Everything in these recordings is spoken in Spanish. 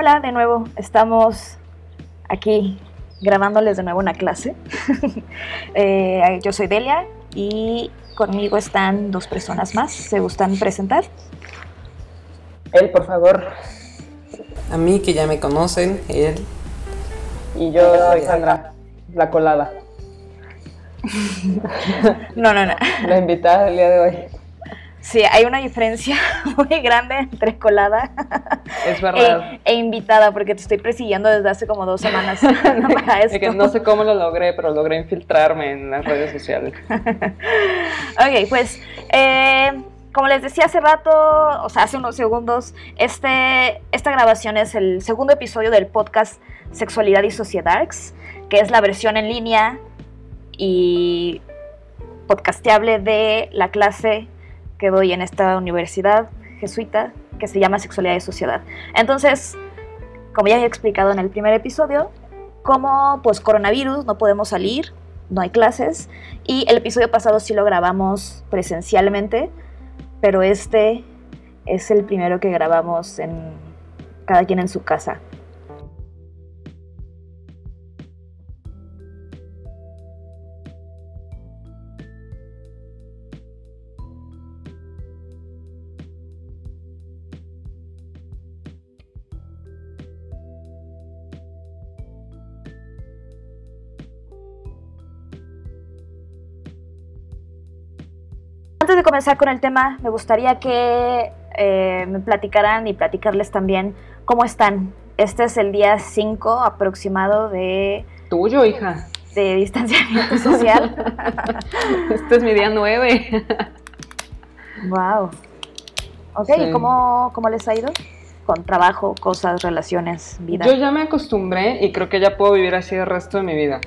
Hola, de nuevo, estamos aquí grabándoles de nuevo una clase. Eh, yo soy Delia y conmigo están dos personas más. ¿Se gustan presentar? Él, por favor. A mí que ya me conocen, él. Y yo soy Sandra, la colada. No, no, no. La invitada del día de hoy. Sí, hay una diferencia muy grande entre colada Es verdad. e, e invitada, porque te estoy persiguiendo desde hace como dos semanas para Es que no sé cómo lo logré, pero logré infiltrarme en las redes sociales. Ok, pues eh, como les decía hace rato, o sea, hace unos segundos, este, esta grabación es el segundo episodio del podcast Sexualidad y Sociedarks, que es la versión en línea y podcasteable de la clase que doy en esta universidad jesuita que se llama Sexualidad y Sociedad. Entonces, como ya he explicado en el primer episodio, como pues coronavirus no podemos salir, no hay clases, y el episodio pasado sí lo grabamos presencialmente, pero este es el primero que grabamos en cada quien en su casa. Antes de comenzar con el tema, me gustaría que eh, me platicaran y platicarles también cómo están. Este es el día 5 aproximado de, Tuyo, hija. de distanciamiento social. Este es mi día 9. wow. Ok, Sí. ¿y cómo, cómo les ha ido? Con trabajo, cosas, relaciones, vida. Yo ya me acostumbré y creo que ya puedo vivir así el resto de mi vida.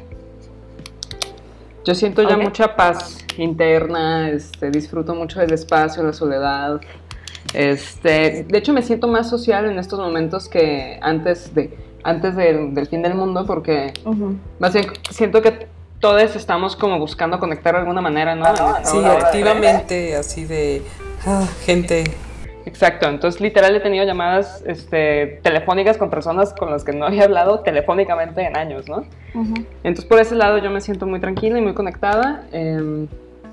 Yo siento ya mucha paz interna, este, disfruto mucho del espacio, la soledad. Este, de hecho, me siento más social en estos momentos que antes, de, antes del- del fin del mundo, porque Ujú. más bien siento que todos estamos como buscando conectar de alguna manera, ¿no? Esta Sí, activamente, así de. ah, gente. Exacto, entonces literal he tenido llamadas este, telefónicas con personas con las que no había hablado telefónicamente en años, ¿no? Entonces por ese lado yo me siento muy tranquila y muy conectada. Eh,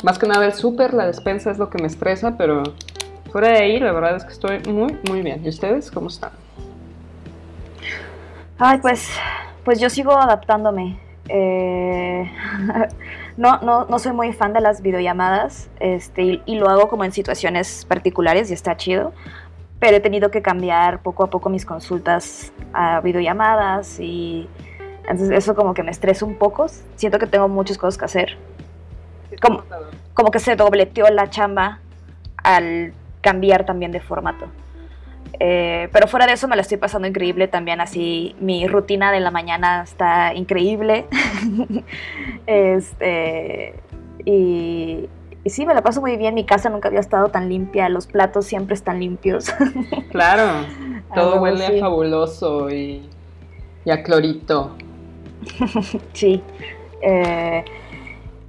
más que nada el súper, la despensa es lo que me estresa, pero fuera de ahí la verdad es que estoy muy, muy bien. ¿Y ustedes cómo están? Ay, pues, pues yo sigo adaptándome. Eh, no, no, no soy muy fan de las videollamadas este, y, y lo hago como en situaciones particulares y está chido. Pero he tenido que cambiar poco a poco mis consultas a videollamadas y entonces eso como que me estresa un poco. Siento que tengo muchas cosas que hacer. ¿Cómo? Como que se dobleteó la chamba al cambiar también de formato. Eh, pero fuera de eso me la estoy pasando increíble también, así mi rutina de la mañana está increíble. este, y, y sí, me la paso muy bien, mi casa nunca había estado tan limpia, los platos siempre están limpios. Claro, todo huevo, huele sí. a fabuloso y, y a clorito. sí. Eh,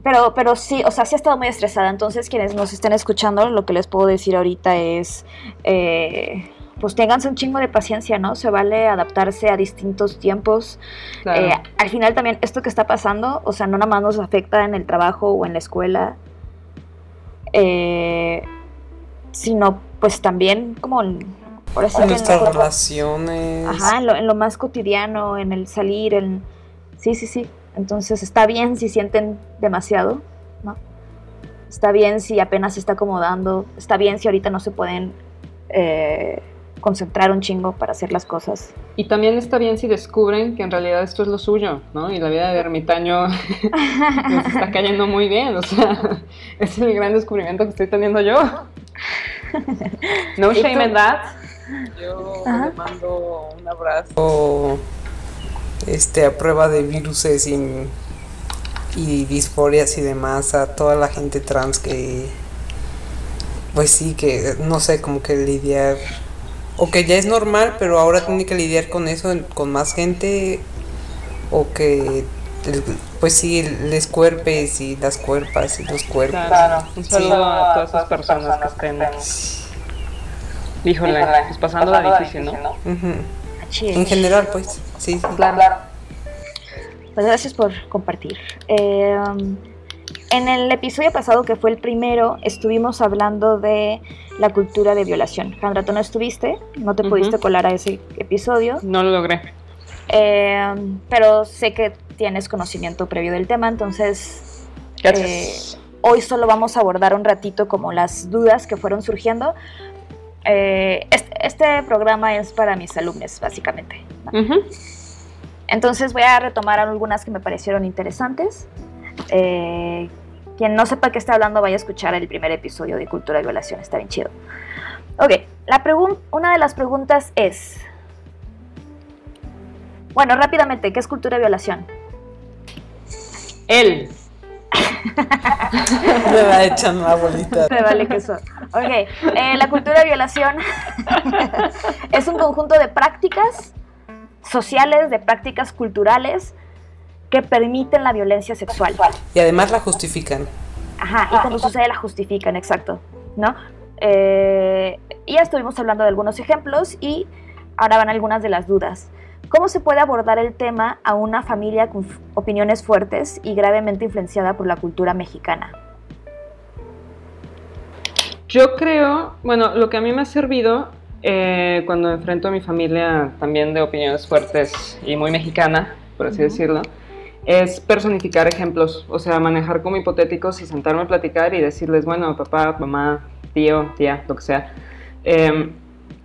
pero, pero sí, o sea, sí he estado muy estresada. Entonces, quienes nos estén escuchando, lo que les puedo decir ahorita es, eh, pues ténganse un chingo de paciencia, ¿no? Se vale adaptarse a distintos tiempos. Claro. Eh, al final también esto que está pasando, o sea, no nada más nos afecta en el trabajo o en la escuela, eh, sino pues también como que en Nuestras relaciones. Ajá, en lo, en lo más cotidiano, en el salir, en... Sí, sí, sí. Entonces está bien si sienten demasiado, ¿no? Está bien si apenas se está acomodando, está bien si ahorita no se pueden eh, concentrar un chingo para hacer las cosas. Y también está bien si descubren que en realidad esto es lo suyo, ¿no? Y la vida de ermitaño nos está cayendo muy bien, o sea, ese es el gran descubrimiento que estoy teniendo yo. No ¿Y shame in that. Yo Ajá. le mando un abrazo este, a prueba de viruses y, y disforias y demás a toda la gente trans que, pues sí, que no sé, como que lidiar, o que ya es normal, pero ahora tiene que lidiar con eso, con más gente, o que, pues sí, les cuerpes y las cuerpas y los cuerpos. Claro, un Sí. saludo a todas esas personas que estén, híjole, pues pasando la difícil, ¿no? En general, pues. Sí, sí. Claro. claro. Pues gracias por compartir. Eh, en el episodio pasado, que fue el primero, estuvimos hablando de la cultura de violación. Sandra, tú no estuviste, no te pudiste colar a ese episodio. No lo logré. Eh, pero sé que tienes conocimiento previo del tema, entonces eh, hoy solo vamos a abordar un ratito como las dudas que fueron surgiendo. Eh, este, programa es para mis alumnos, básicamente. Entonces voy a retomar algunas que me parecieron interesantes. Eh, quien no sepa qué está hablando, vaya a escuchar el primer episodio de Cultura y Violación, está bien chido. Ok, la una de las preguntas es... Bueno, rápidamente, ¿qué es cultura y violación? Él. Me va echando una bolita. Me vale que eso. Ok, eh, la cultura de violación es un conjunto de prácticas sociales, de prácticas culturales que permiten la violencia sexual. Y además la justifican. Ajá, y cuando sucede la justifican, exacto, ¿no? Eh, ya estuvimos hablando de algunos ejemplos y ahora van algunas de las dudas. ¿Cómo se puede abordar el tema a una familia con opiniones fuertes y gravemente influenciada por la cultura mexicana? Yo creo, bueno, lo que a mí me ha servido eh, cuando enfrento a mi familia también de opiniones fuertes y muy mexicana, por así decirlo, es personificar ejemplos, o sea, manejar como hipotéticos y sentarme a platicar y decirles, bueno, papá, mamá, tío, tía, lo que sea. Eh,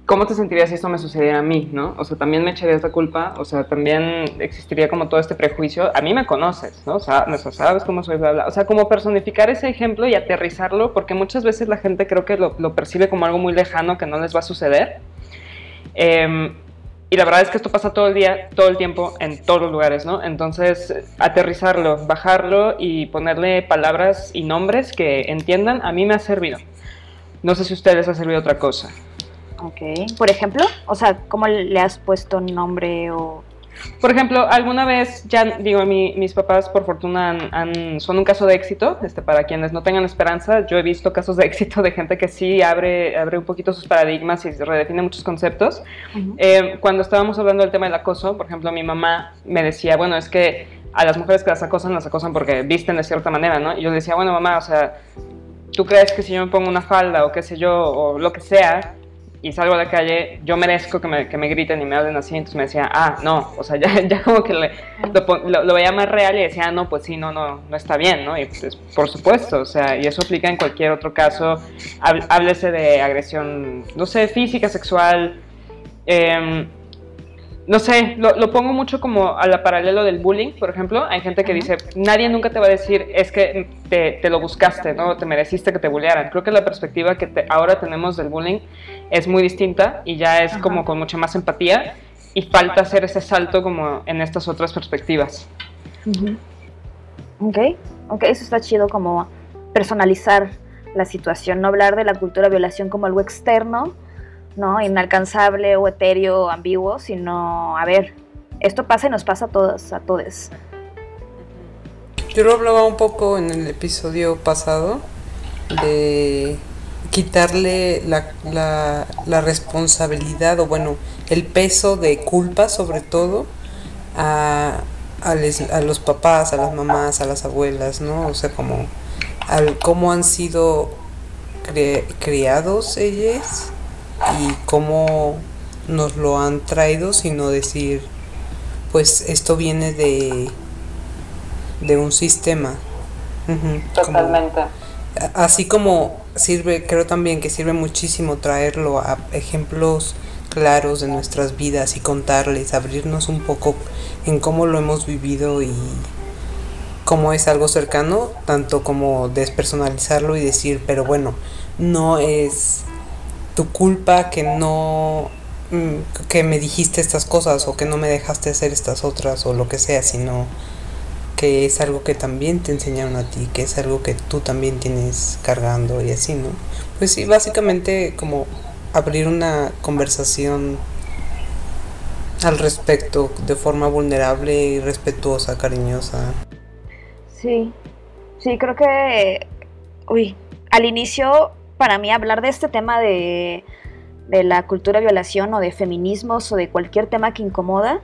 ¿cómo te sentirías si esto me sucediera a mí, no? O sea, también me echarías la culpa, o sea, también existiría como todo este prejuicio. A mí me conoces, ¿no? O sea, sabes cómo soy, bla, bla. O sea, como personificar ese ejemplo y aterrizarlo, porque muchas veces la gente creo que lo, percibe como algo muy lejano que no les va a suceder. Em, y la verdad es que esto pasa todo el día, todo el tiempo, en todos los lugares, ¿no? Entonces, aterrizarlo, bajarlo y ponerle palabras y nombres que entiendan, a mí me ha servido. No sé si a ustedes ha servido otra cosa. Ok. Por ejemplo, o sea, ¿cómo le has puesto nombre o...? Por ejemplo, alguna vez, ya digo, mis papás por fortuna son un caso de éxito, este, para quienes no tengan esperanza, yo he visto casos de éxito de gente que sí abre, abre un poquito sus paradigmas y redefine muchos conceptos. Eh, cuando estábamos hablando del tema del acoso, por ejemplo, mi mamá me decía, bueno, es que a las mujeres que las acosan, las acosan porque visten de cierta manera, ¿no? Y yo le decía, bueno, mamá, o sea, ¿tú crees que si yo me pongo una falda o qué sé yo, o lo que sea, y salgo a la calle, yo merezco que me, que me, griten y me hablen así. Entonces me decía, ah, no, o sea, ya, ya como que lo, veía más real y decía, ah, no, pues sí, no, no, no está bien, ¿no? Y pues, por supuesto, o sea, y eso aplica en cualquier otro caso. Háblese de agresión, no sé, física, sexual. Eh, no sé, lo, pongo mucho como a la paralelo del bullying, por ejemplo. Hay gente que dice, nadie nunca te va a decir, es que te, lo buscaste, ¿no? Te mereciste que te bullearan. Creo que la perspectiva que ahora tenemos del bullying es muy distinta y ya es como con mucha más empatía y falta hacer ese salto como en estas otras perspectivas. Ok, ok, eso está chido como personalizar la situación, no hablar de la cultura de violación como algo externo, ¿no? Inalcanzable o etéreo, ambiguo, sino, a ver, esto pasa y nos pasa a todas, a todos. Yo lo hablaba un poco en el episodio pasado de quitarle la, la, responsabilidad o bueno, el peso de culpa sobre todo a, a, los papás, a las mamás, a las abuelas, ¿no? O sea, como al cómo han sido criados ellas y cómo nos lo han traído, sino decir, pues esto viene de, de un sistema. Totalmente. así como sirve, creo también que sirve muchísimo traerlo a ejemplos claros de nuestras vidas y contarles, abrirnos un poco en cómo lo hemos vivido y cómo es algo cercano, tanto como despersonalizarlo y decir, pero bueno, no es tu culpa que no mm, que me dijiste estas cosas o que no me dejaste hacer estas otras o lo que sea, sino que es algo que también te enseñaron a ti, que es algo que tú también tienes cargando y así, ¿no? Pues sí, básicamente como abrir una conversación al respecto de forma vulnerable y respetuosa, cariñosa. Sí, sí, creo que, uy, al inicio para mí hablar de este tema de, de la cultura violación o de feminismos o de cualquier tema que incomoda,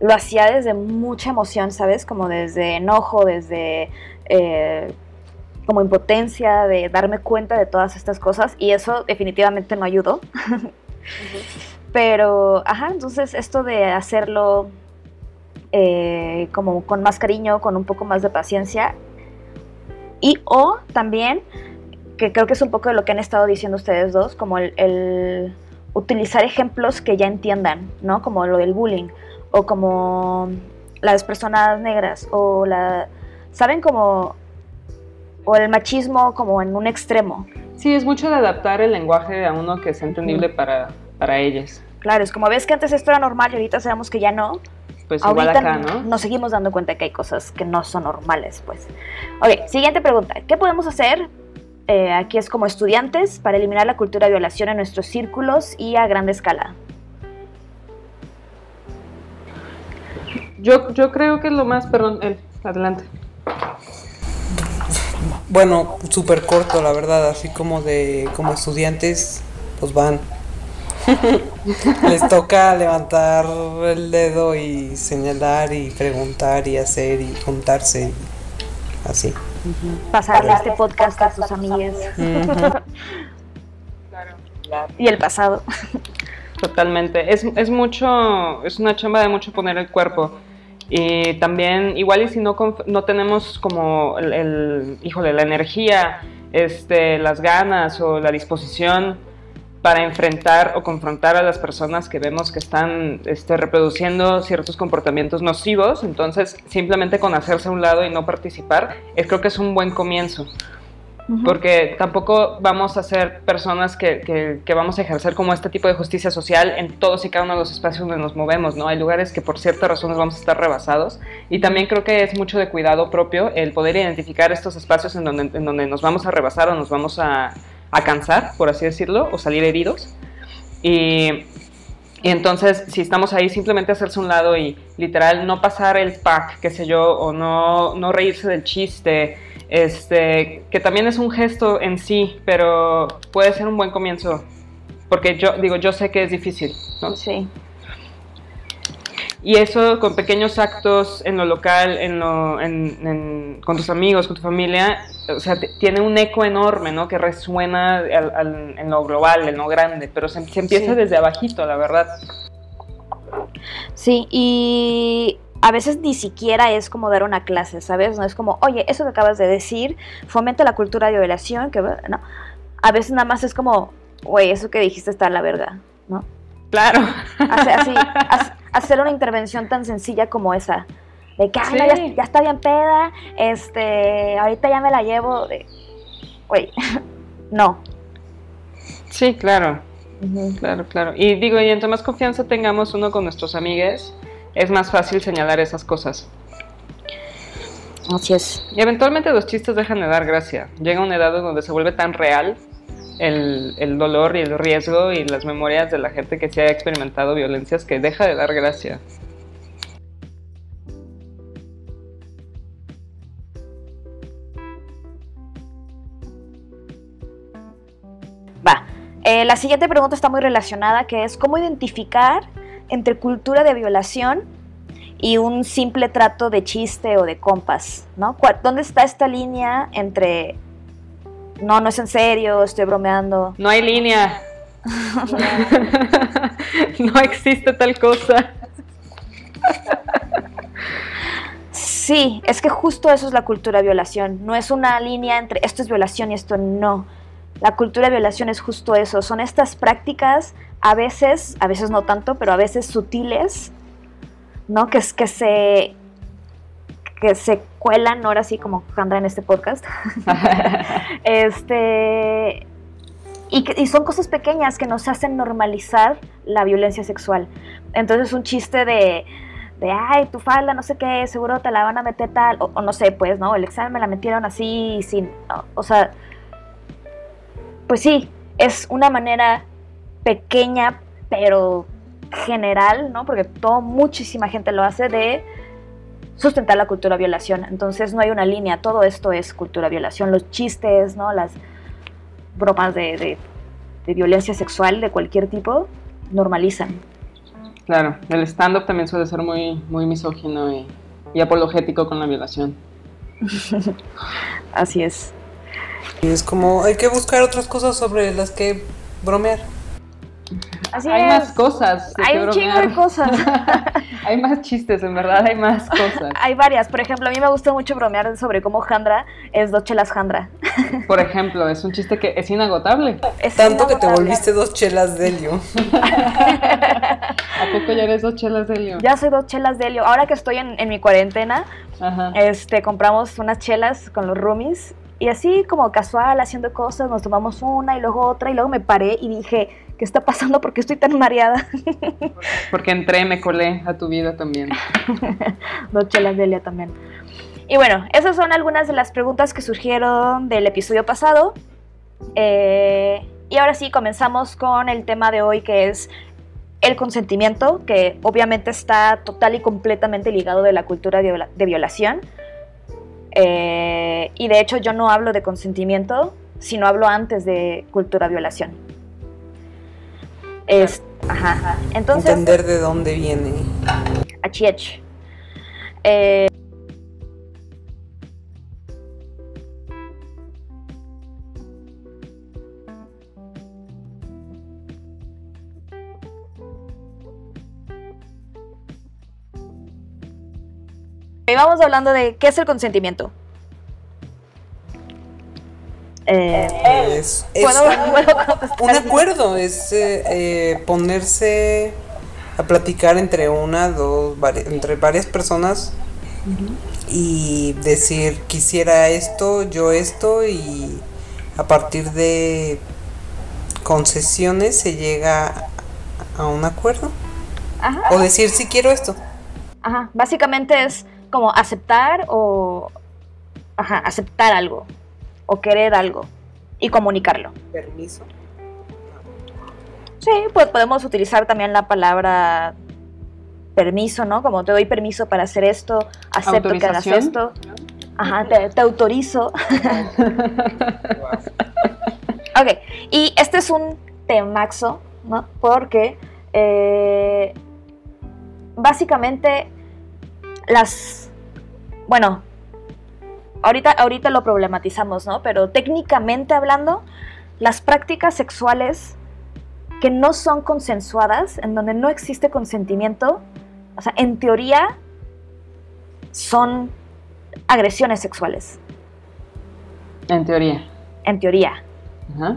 lo hacía desde mucha emoción, ¿sabes? Como desde enojo, desde eh, como impotencia, de darme cuenta de todas estas cosas y eso definitivamente no ayudó. Pero, ajá, entonces esto de hacerlo eh, como con más cariño, con un poco más de paciencia y o también, que creo que es un poco de lo que han estado diciendo ustedes dos, como el utilizar ejemplos que ya entiendan, ¿no? Como lo del bullying o como las personas negras o la saben como o el machismo como en un extremo. Sí, es mucho de adaptar el lenguaje a uno que es entendible para, para ellas. Claro, es como ves que antes esto era normal y ahorita sabemos que ya no. Pues igual acá, ¿no? Nos seguimos dando cuenta que hay cosas que no son normales, pues. Ok, siguiente pregunta. ¿Qué podemos hacer? Eh, aquí es como estudiantes para eliminar la cultura de violación en nuestros círculos y a gran escala. Yo, yo creo que lo más, perdón, él, adelante. Bueno, súper corto, la verdad, así como de como estudiantes, pues van. Les toca levantar el dedo y señalar y preguntar y hacer y juntarse, así. Pasarle este podcast a sus amigas. Y el pasado. Totalmente. Es, es mucho, es una chamba de mucho poner el cuerpo. Y también, igual y si no, no tenemos como el, híjole, la energía, este, las ganas o la disposición para enfrentar o confrontar a las personas que vemos que están este, reproduciendo ciertos comportamientos nocivos, entonces simplemente con hacerse a un lado y no participar, creo que es un buen comienzo porque tampoco vamos a ser personas que, que, vamos a ejercer como este tipo de justicia social en todos y cada uno de los espacios donde nos movemos, ¿no? Hay lugares que por ciertas razones vamos a estar rebasados y también creo que es mucho de cuidado propio el poder identificar estos espacios en donde, en donde nos vamos a rebasar o nos vamos a, a cansar, por así decirlo, o salir heridos. Y, y entonces, si estamos ahí, simplemente hacerse un lado y literal no pasar el pack, qué sé yo, o no, no reírse del chiste, este, que también es un gesto en sí, pero puede ser un buen comienzo, porque yo digo, yo sé que es difícil, ¿no? Sí. Y eso con pequeños actos en lo local, en lo, en, con tus amigos, con tu familia, o sea, tiene un eco enorme, ¿no? Que resuena en lo global, en lo grande, pero se, empieza desde abajito, la verdad. Sí, y a veces ni siquiera es como dar una clase, ¿sabes? No es como, oye, eso que acabas de decir fomenta la cultura de violación, que no. A veces nada más es como, güey, eso que dijiste está a la verga, ¿no? Claro. Así, hacer una intervención tan sencilla como esa. De que, ya, está bien peda, este, ahorita ya me la llevo. De, güey, no. Sí, claro. Claro, claro. Y digo, y entre más confianza tengamos uno con nuestros amigues, es más fácil señalar esas cosas. Así es. Y eventualmente los chistes dejan de dar gracia. Llega una edad donde se vuelve tan real el, el, dolor y el riesgo y las memorias de la gente que se ha experimentado violencias que deja de dar gracia. Va. Eh, la siguiente pregunta está muy relacionada, que es cómo identificar entre cultura de violación y un simple trato de chiste o de compas, ¿no? ¿Dónde está esta línea entre no, no es en serio, estoy bromeando? No hay línea. no existe tal cosa. Sí, es que justo eso es la cultura de violación. No es una línea entre esto es violación y esto no. La cultura de violación es justo eso. Son estas prácticas a veces, a veces no tanto, pero a veces sutiles, ¿no? Que, es, que se que se cuelan ahora sí como Jandra en este podcast. este y, y, son cosas pequeñas que nos hacen normalizar la violencia sexual. Entonces un chiste de, de ay, tu falda, no sé qué, seguro te la van a meter tal, o, no sé, pues, ¿no? El examen me la metieron así, sin, o sea, pues sí, es una manera pequeña, pero general, ¿no? Porque todo, muchísima gente lo hace de sustentar la cultura violación. Entonces no hay una línea, todo esto es cultura violación, los chistes, ¿no? Las bromas de, de violencia sexual de cualquier tipo, normalizan. Claro, el stand-up también suele ser muy, muy misógino y, y apologético con la violación. Así es. Y es como, hay que buscar otras cosas sobre las que bromear. Así hay es. más cosas. Hay un chingo de cosas. hay más chistes, en verdad, hay más cosas. Hay varias. Por ejemplo, a mí me gusta mucho bromear sobre cómo Jandra es dos chelas Jandra. Por ejemplo, es un chiste que es inagotable. Es Tanto que te volviste dos chelas de helio. ¿A poco ya eres dos chelas de helio? Ya soy dos chelas de helio. Ahora que estoy en, en mi cuarentena, Ajá. este, compramos unas chelas con los roomies y así como casual haciendo cosas, nos tomamos una y luego otra y luego me paré y dije, ¿qué está pasando? ¿Por qué estoy tan mareada? Porque entré, me colé a tu vida también. Dos chelas de Elia también. Y bueno, esas son algunas de las preguntas que surgieron del episodio pasado. Eh, y ahora sí, comenzamos con el tema de hoy que es el consentimiento, que obviamente está total y completamente ligado de la cultura de viola- de violación. Eh, y de hecho yo no hablo de consentimiento, sino hablo antes de cultura violación. Es, ajá. Entonces, Entender de dónde viene. Achiech. Eh, vamos hablando de qué es el consentimiento. Eh, Es, es ¿puedo- un- acuerdo, es eh, eh, ponerse a platicar entre una, dos, vari- entre varias personas y decir quisiera esto, yo esto y a partir de concesiones se llega a un acuerdo. Ajá. o decir si quiero esto. Ajá, básicamente es como aceptar o ajá, aceptar algo o querer algo y comunicarlo. Permiso. Sí, pues podemos utilizar también la palabra permiso, ¿no? Como te doy permiso para hacer esto, acepto que hagas esto. Ajá, te, te autorizo. Ok, y este es un temaxo, ¿no? Porque eh, básicamente las, bueno, ahorita, ahorita lo problematizamos, ¿no? Pero técnicamente hablando, las prácticas sexuales que no son consensuadas, en donde no existe consentimiento, o sea, en teoría son agresiones sexuales, En teoría. en teoría. Ajá.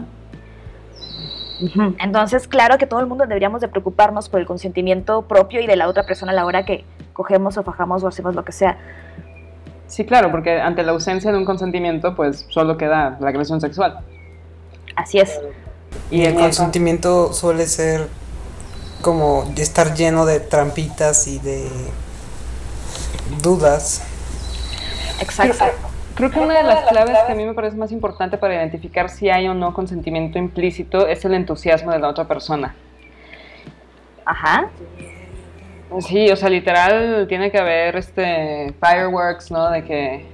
Entonces, claro que todo el mundo deberíamos de preocuparnos por el consentimiento propio y de la otra persona a la hora que cogemos o fajamos o hacemos lo que sea. Sí, claro, porque ante la ausencia de un consentimiento, pues solo queda la agresión sexual. Así es. Y el consentimiento suele ser como estar lleno de trampitas y de dudas. Exacto. Creo que una de las claves que a mí me parece más importante para identificar si hay o no consentimiento implícito es el entusiasmo de la otra persona. Ajá. Sí, o sea, literal tiene que haber este fireworks, ¿no? De que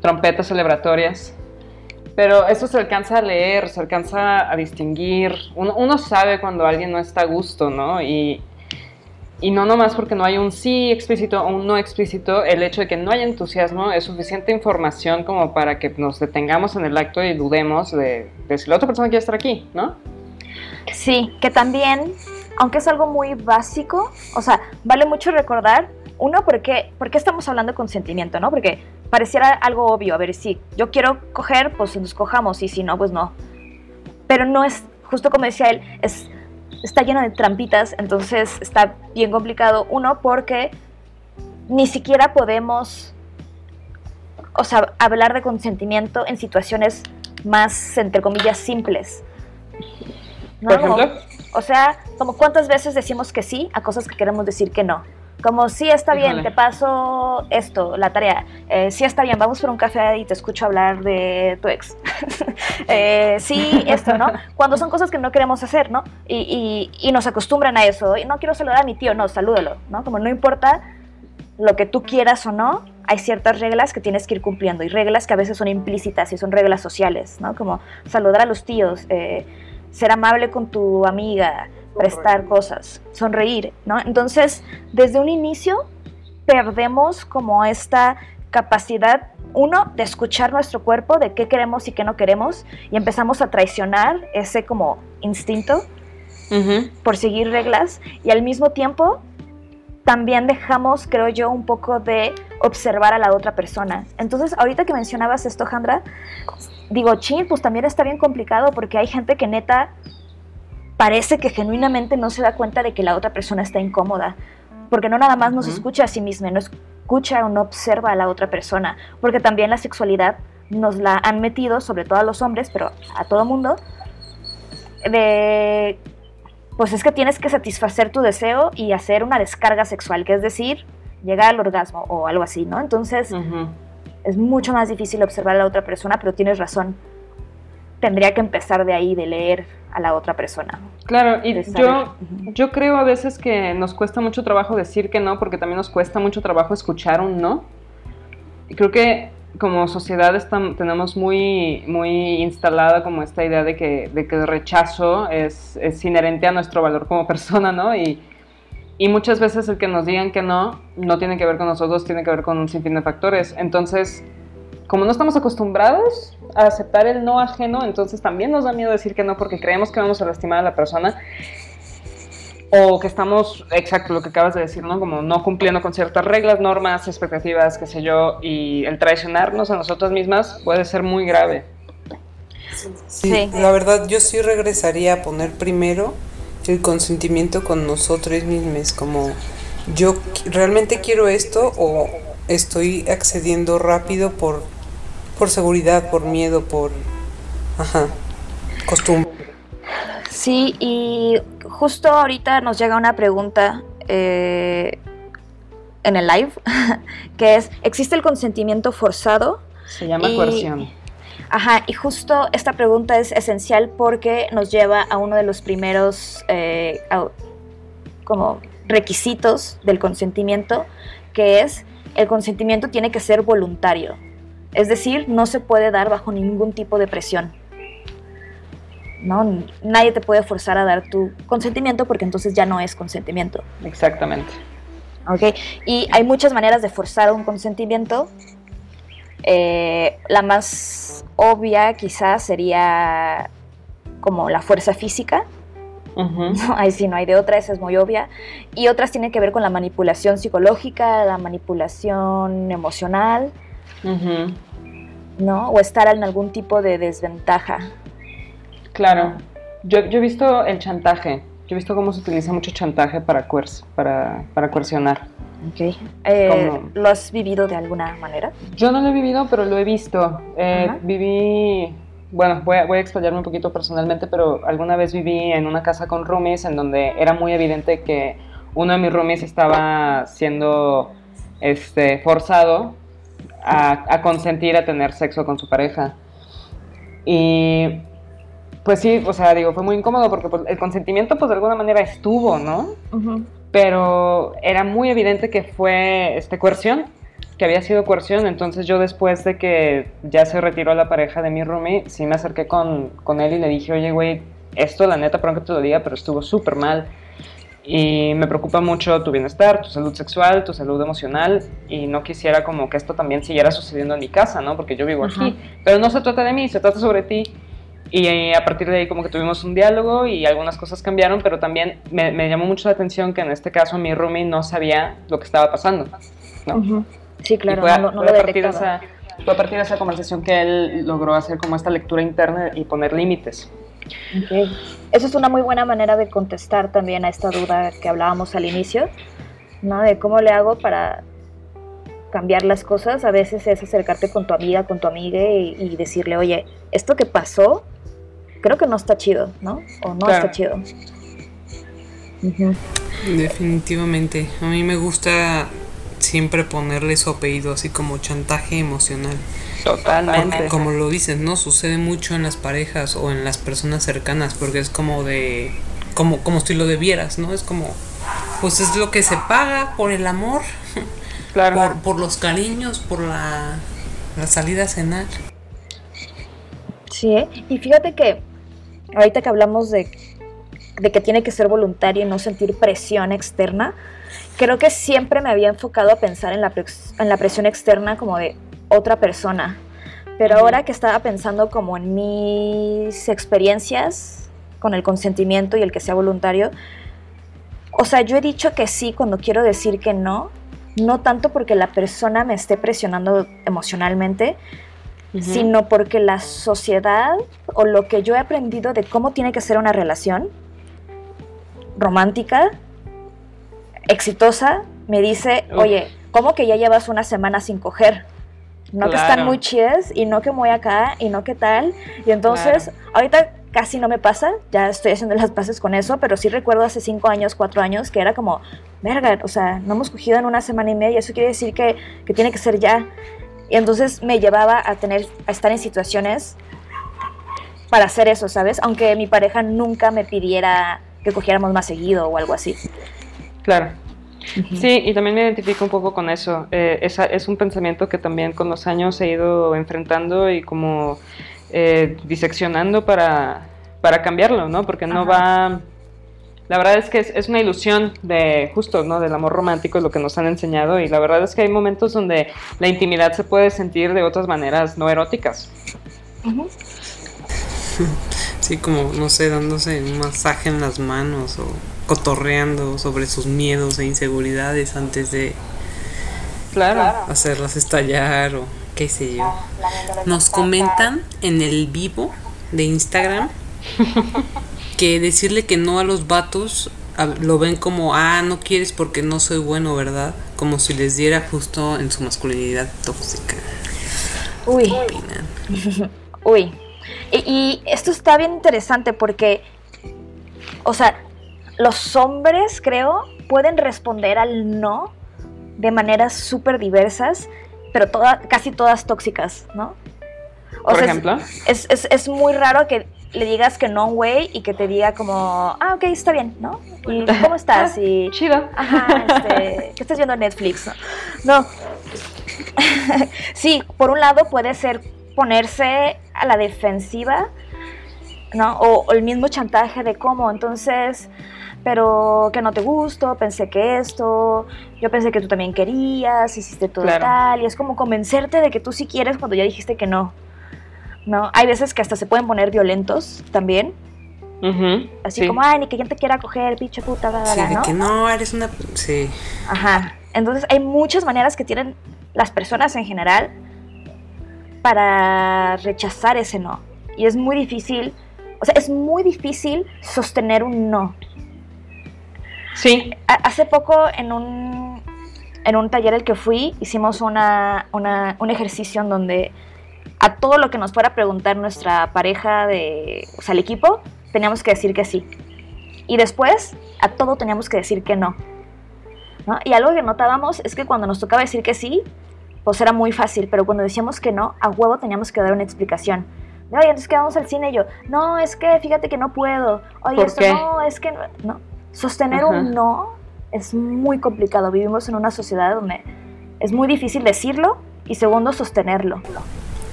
trompetas celebratorias. Pero eso se alcanza a leer, se alcanza a distinguir. Uno, sabe cuando alguien no está a gusto, ¿no? Y, y no nomás porque no hay un sí explícito o un no explícito, el hecho de que no haya entusiasmo es suficiente información como para que nos detengamos en el acto y dudemos de, de si la otra persona quiere estar aquí, ¿no? Sí, que también, aunque es algo muy básico, o sea, vale mucho recordar, uno, ¿por qué, por qué estamos hablando de consentimiento, no? Porque pareciera algo obvio, a ver, si yo quiero coger, pues nos cojamos, y si no, pues no. Pero no es, justo como decía él, es, está lleno de trampitas, entonces está bien complicado. Uno, porque ni siquiera podemos, o sea, hablar de consentimiento en situaciones más, entre comillas, simples. ¿no? Por ejemplo, o sea, como cuántas veces decimos que sí a cosas que queremos decir que no. Como sí está bien, Híjole. te paso esto, la tarea. Eh, sí está bien, vamos por un café y te escucho hablar de tu ex. Eh, sí, esto, ¿no? Cuando son cosas que no queremos hacer, ¿no? Y, y- y nos acostumbran a eso. Y no quiero saludar a mi tío, no, salúdalo, ¿no? Como no importa lo que tú quieras o no, hay ciertas reglas que tienes que ir cumpliendo y reglas que a veces son implícitas y son reglas sociales, ¿no? Como saludar a los tíos, eh, ser amable con tu amiga, prestar cosas, sonreír, ¿no? Entonces, desde un inicio perdemos como esta capacidad, uno, de escuchar nuestro cuerpo, de qué queremos y qué no queremos, y empezamos a traicionar ese como instinto por seguir reglas, y al mismo tiempo también dejamos, creo yo, un poco de observar a la otra persona. Entonces, ahorita que mencionabas esto, Jandra, digo, chin, pues también está bien complicado porque hay gente que neta parece que genuinamente no se da cuenta de que la otra persona está incómoda. Porque no nada más nos escucha a sí misma, no escucha o no observa a la otra persona. Porque también la sexualidad nos la han metido, sobre todo a los hombres, pero a todo mundo, de pues es que tienes que satisfacer tu deseo y hacer una descarga sexual, que es decir, llegar al orgasmo o algo así, ¿no? Entonces, es mucho más difícil observar a la otra persona, pero tienes razón. Tendría que empezar de ahí, de leer a la otra persona. Claro, y yo, yo creo a veces que nos cuesta mucho trabajo decir que no, porque también nos cuesta mucho trabajo escuchar un no. Y creo que como sociedad tenemos muy, muy instalada como esta idea de que, de que el rechazo es, es, inherente a nuestro valor como persona, ¿no? Y, y, muchas veces el que nos digan que no, no tiene que ver con nosotros, tiene que ver con un sinfín de factores. Entonces, como no estamos acostumbrados a aceptar el no ajeno, entonces también nos da miedo decir que no porque creemos que vamos a lastimar a la persona o que estamos, exacto lo que acabas de decir, ¿no? Como no cumpliendo con ciertas reglas, normas, expectativas, qué sé yo, y el traicionarnos a nosotras mismas puede ser muy grave. Sí, la verdad yo sí regresaría a poner primero el consentimiento con nosotros mismos, como yo realmente quiero esto o estoy accediendo rápido por, por seguridad, por miedo, por ajá, costumbre. Sí, y justo ahorita nos llega una pregunta eh, en el live, que es, ¿existe el consentimiento forzado? Se llama coerción. Ajá, y justo esta pregunta es esencial porque nos lleva a uno de los primeros eh, como requisitos del consentimiento, que es el consentimiento tiene que ser voluntario. Es decir, no se puede dar bajo ningún tipo de presión. ¿no? Nadie te puede forzar a dar tu consentimiento porque entonces ya no es consentimiento. Exactamente. ¿Ok? Y hay muchas maneras de forzar un consentimiento. Eh, la más obvia quizás sería como la fuerza física. Ahí sí no hay de otra, esa es muy obvia. Y otras tienen que ver con la manipulación psicológica, la manipulación emocional, ¿no? O estar en algún tipo de desventaja. Claro. Yo, he visto el chantaje. Yo he visto cómo se utiliza mucho chantaje para, para, para coercionar. Ok. Eh, ¿Lo has vivido de alguna manera? Yo no lo he vivido, pero lo he visto. Eh, viví, bueno, voy a, voy a explayarme un poquito personalmente, pero alguna vez viví en una casa con roomies en donde era muy evidente que uno de mis roomies estaba siendo este, forzado a, a consentir a tener sexo con su pareja. Y pues sí, o sea, digo, fue muy incómodo porque pues, el consentimiento pues de alguna manera estuvo, ¿no? Pero era muy evidente que fue este, coerción, que había sido coerción, entonces yo después de que ya se retiró la pareja de mi roomie, sí me acerqué con, con él y le dije, oye, güey, esto la neta, perdón que te lo diga, pero estuvo súper mal. Y me preocupa mucho tu bienestar, tu salud sexual, tu salud emocional. Y no quisiera como que esto también siguiera sucediendo en mi casa, ¿no? Porque yo vivo aquí. Pero no se trata de mí, se trata sobre ti. Y eh, a partir de ahí como que tuvimos un diálogo y algunas cosas cambiaron, pero también me, llamó mucho la atención que en este caso mi roomie no sabía lo que estaba pasando. ¿no? Sí, claro, fue, no, a partir de esa, fue a partir de esa conversación que él logró hacer como esta lectura interna y poner límites. Okay. Eso es una muy buena manera de contestar también a esta duda que hablábamos al inicio, ¿no? De cómo le hago para cambiar las cosas. A veces es acercarte con tu amiga, con tu amiga y decirle, oye, esto que pasó creo que no está chido, ¿no? O no está chido. Definitivamente. A mí me gusta siempre ponerle su apellido así como chantaje emocional. Totalmente. Como lo dices, ¿no? Sucede mucho en las parejas o en las personas cercanas porque es como de... Como, como si lo debieras, ¿no? Es como... Pues es lo que se paga por el amor. Claro. Por, por los cariños, por la, la salida a cenar. Sí, ¿eh? y fíjate que ahorita que hablamos de, de que tiene que ser voluntario y no sentir presión externa, creo que siempre me había enfocado a pensar en la, en la presión externa como de otra persona. Pero ahora que estaba pensando como en mis experiencias con el consentimiento y el que sea voluntario, o sea, yo he dicho que sí cuando quiero decir que no, no tanto porque la persona me esté presionando emocionalmente, Sino porque la sociedad o lo que yo he aprendido de cómo tiene que ser una relación romántica, exitosa, me dice, Uf. oye, ¿cómo que ya llevas una semana sin coger? No que están Claro. muy chidas y no que muy acá y no que tal. Y entonces, ahorita casi no me pasa, ya estoy haciendo las paces con eso, pero sí recuerdo hace cinco años, cuatro años, que era como, verga, o sea, no hemos cogido en una semana y media, eso quiere decir que, que tiene que ser ya. Y entonces me llevaba a tener, a estar en situaciones para hacer eso, ¿sabes? Aunque mi pareja nunca me pidiera que cogiéramos más seguido o algo así. Claro. Sí, y también me identifico un poco con eso. Eh, esa- es un pensamiento que también con los años he ido enfrentando y como eh, diseccionando para, para cambiarlo, ¿no? Porque no Ajá. va... La verdad es que es, es una ilusión de justo, ¿no? Del amor romántico, lo que nos han enseñado. Y la verdad es que hay momentos donde la intimidad se puede sentir de otras maneras no eróticas. Sí, como, no sé, dándose un masaje en las manos o cotorreando sobre sus miedos e inseguridades antes de Claro. hacerlas estallar o qué sé yo. Nos comentan en el vivo de Instagram que decirle que no a los vatos a- lo ven como, ah, no quieres porque no soy bueno, ¿verdad? Como si les diera justo en su masculinidad tóxica. Uy, opinan? uy. Y, y esto está bien interesante porque, o sea, los hombres, creo, pueden responder al no de maneras súper diversas, pero toda- casi todas tóxicas, ¿no? O Por sea, es- ejemplo. Es, es, es muy raro que le digas que no güey y que te diga como, ah, ok, está bien, ¿no? ¿Y cómo estás? Y, Chido. Ajá, este, ¿qué estás viendo en Netflix? No. sí, por un lado puede ser ponerse a la defensiva, ¿no? O, o el mismo chantaje de cómo, entonces, pero que no te gustó, pensé que esto, yo pensé que tú también querías, hiciste todo Claro. tal, y es como convencerte de que tú sí quieres cuando ya dijiste que no. ¿No? Hay veces que hasta se pueden poner violentos también, Ujú, así sí. como, ay, ni que quien te quiera coger, pinche puta, bla, bla, Sí, bla", de ¿no? que no, eres una... Sí. Ajá. Entonces hay muchas maneras que tienen las personas en general para rechazar ese no. Y es muy difícil, o sea, es muy difícil sostener un no. Sí, Ha- Hace poco en un, en un taller al que fui hicimos una, una- un ejercicio en donde a todo lo que nos fuera a preguntar nuestra pareja, de, o sea, el equipo, teníamos que decir que sí. Y después a todo teníamos que decir que no. ¿no? Y algo que notábamos es que cuando nos tocaba decir que sí, pues era muy fácil, pero cuando decíamos que no, a huevo teníamos que dar una explicación. Oye, entonces que vamos al cine y yo, no, es que fíjate que no puedo. Oye, ¿Por esto qué? no, es que no. no. Sostener un no es muy complicado. Vivimos en una sociedad donde es muy difícil decirlo y segundo, sostenerlo.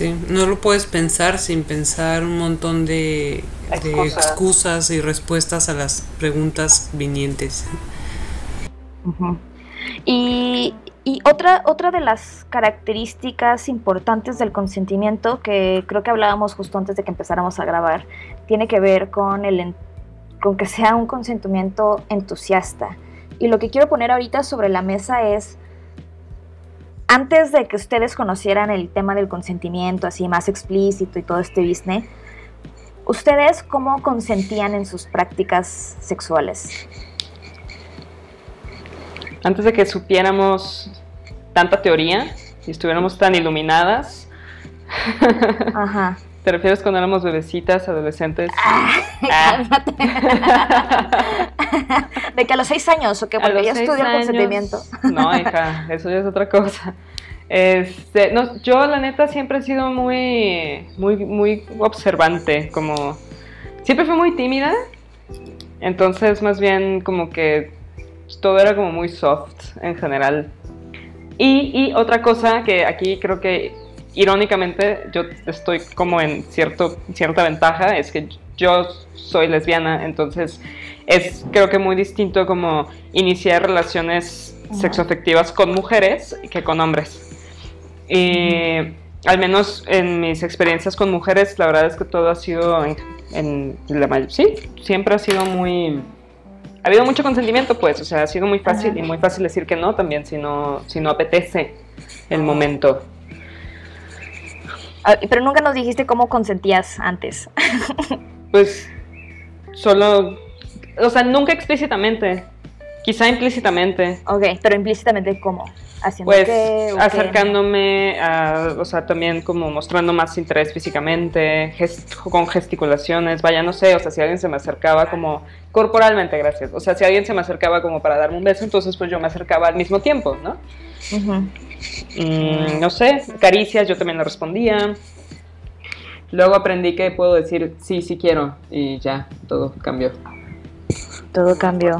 Sí, no lo puedes pensar sin pensar un montón de, de Excusas. y respuestas a las preguntas vinientes. Y, y otra, otra de las características importantes del consentimiento, que creo que hablábamos justo antes de que empezáramos a grabar, tiene que ver con, el, con que sea un consentimiento entusiasta. Y lo que quiero poner ahorita sobre la mesa es, antes de que ustedes conocieran el tema del consentimiento así más explícito y todo este business, ¿ustedes cómo consentían en sus prácticas sexuales? antes de que supiéramos tanta teoría y estuviéramos tan iluminadas, Ajá. ¿Te refieres cuando éramos bebecitas, adolescentes? Ah. Cálmate. De que a los seis años, o que A porque ya estudió consentimiento. No, hija, eso ya es otra cosa. Este, no, yo la neta siempre he sido muy, muy, muy observante, como siempre fui muy tímida, entonces más bien como que todo era como muy soft en general. Y, y otra cosa que aquí creo que irónicamente yo estoy como en cierto, cierta ventaja es que yo soy lesbiana, entonces es creo que muy distinto como iniciar relaciones sexoafectivas con mujeres que con hombres. Y al menos en mis experiencias con mujeres, la verdad es que todo ha sido en, en la sí, siempre ha sido muy ha habido mucho consentimiento, pues, o sea, ha sido muy fácil y muy fácil decir que no también si no, si no apetece el momento. Ah, Pero nunca nos dijiste cómo consentías antes. Pues solo, o sea, nunca explícitamente, quizá implícitamente. ok, pero implícitamente cómo. Haciendo Pues qué, acercándome a, o sea, también como mostrando más interés físicamente, gest- con gesticulaciones, vaya, no sé, o sea, si alguien se me acercaba como corporalmente, gracias, o sea, si alguien se me acercaba como para darme un beso, entonces pues yo me acercaba al mismo tiempo, ¿no? Ujú. Mm, no sé, caricias, yo también le respondía. Luego aprendí que puedo decir sí, sí quiero y ya, todo cambió. Todo cambió.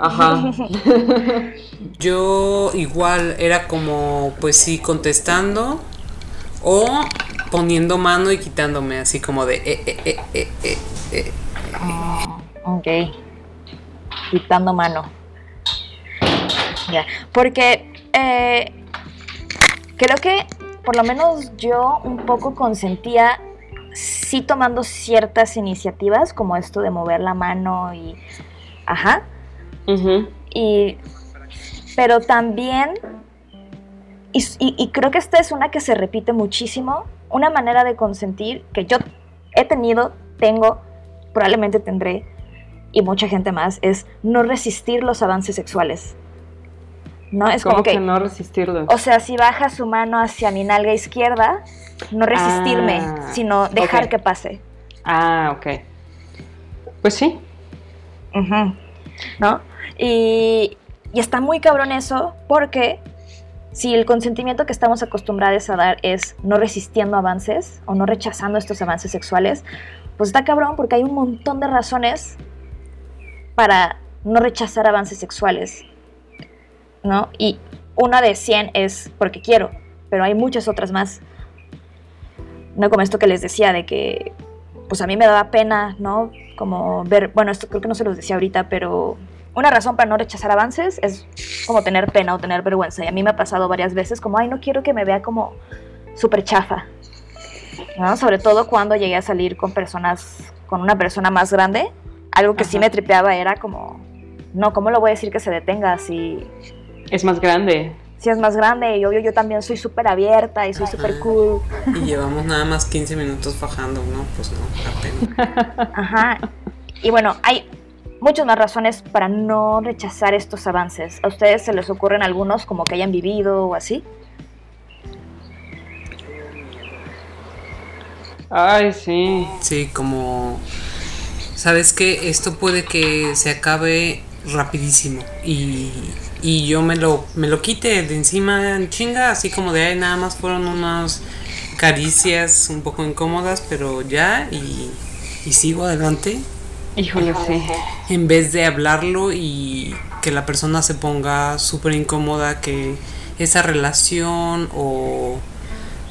Ajá. Yo igual era como, pues sí, contestando o poniendo mano y quitándome, así como de... eh, eh, eh, eh, eh, eh. Ok. Quitando mano. Ya. Porque eh, creo que por lo menos yo un poco consentía sí tomando ciertas iniciativas como esto de mover la mano y ajá Ujú. y pero también y, y- y creo que esta es una que se repite muchísimo una manera de consentir que yo he tenido tengo probablemente tendré y mucha gente más es no resistir los avances sexuales no es ¿Cómo como que que no resistirlo? o sea si baja su mano hacia mi nalga izquierda no resistirme Ah, sino dejar que pase Ah, ok. Pues sí. Ujú. ¿No? Y, y está muy cabrón eso porque si el consentimiento que estamos acostumbrados a dar es no resistiendo avances o no rechazando estos avances sexuales, pues está cabrón porque hay un montón de razones para no rechazar avances sexuales. ¿No? Y una de 100 es porque quiero, pero hay muchas otras más. No como esto que les decía de que pues a mí me daba pena, ¿no? Como ver, bueno, esto creo que no se los decía ahorita, pero una razón para no rechazar avances es como tener pena o tener vergüenza. Y a mí me ha pasado varias veces como, ay, no quiero que me vea como súper chafa. ¿No? Sobre todo cuando llegué a salir con personas, con una persona más grande. Algo que sí me tripeaba era como, no, ¿cómo le voy a decir que se detenga si, Es más grande. si es más grande? Y obvio yo también soy súper abierta y soy súper cool. Y llevamos nada más 15 minutos fajando, ¿no? Pues no, apenas. Ajá. Y bueno, hay muchas más razones para no rechazar estos avances. ¿A ustedes se les ocurren algunos como que hayan vivido o así? Ay, sí. Sí, como... ¿Sabes qué? Esto puede que se acabe rapidísimo y, y yo me lo, me lo quite de encima en chinga, así como de ahí nada más fueron unas caricias un poco incómodas, pero ya y, y sigo adelante Híjole, sí. en vez de hablarlo y que la persona se ponga súper incómoda, que esa relación o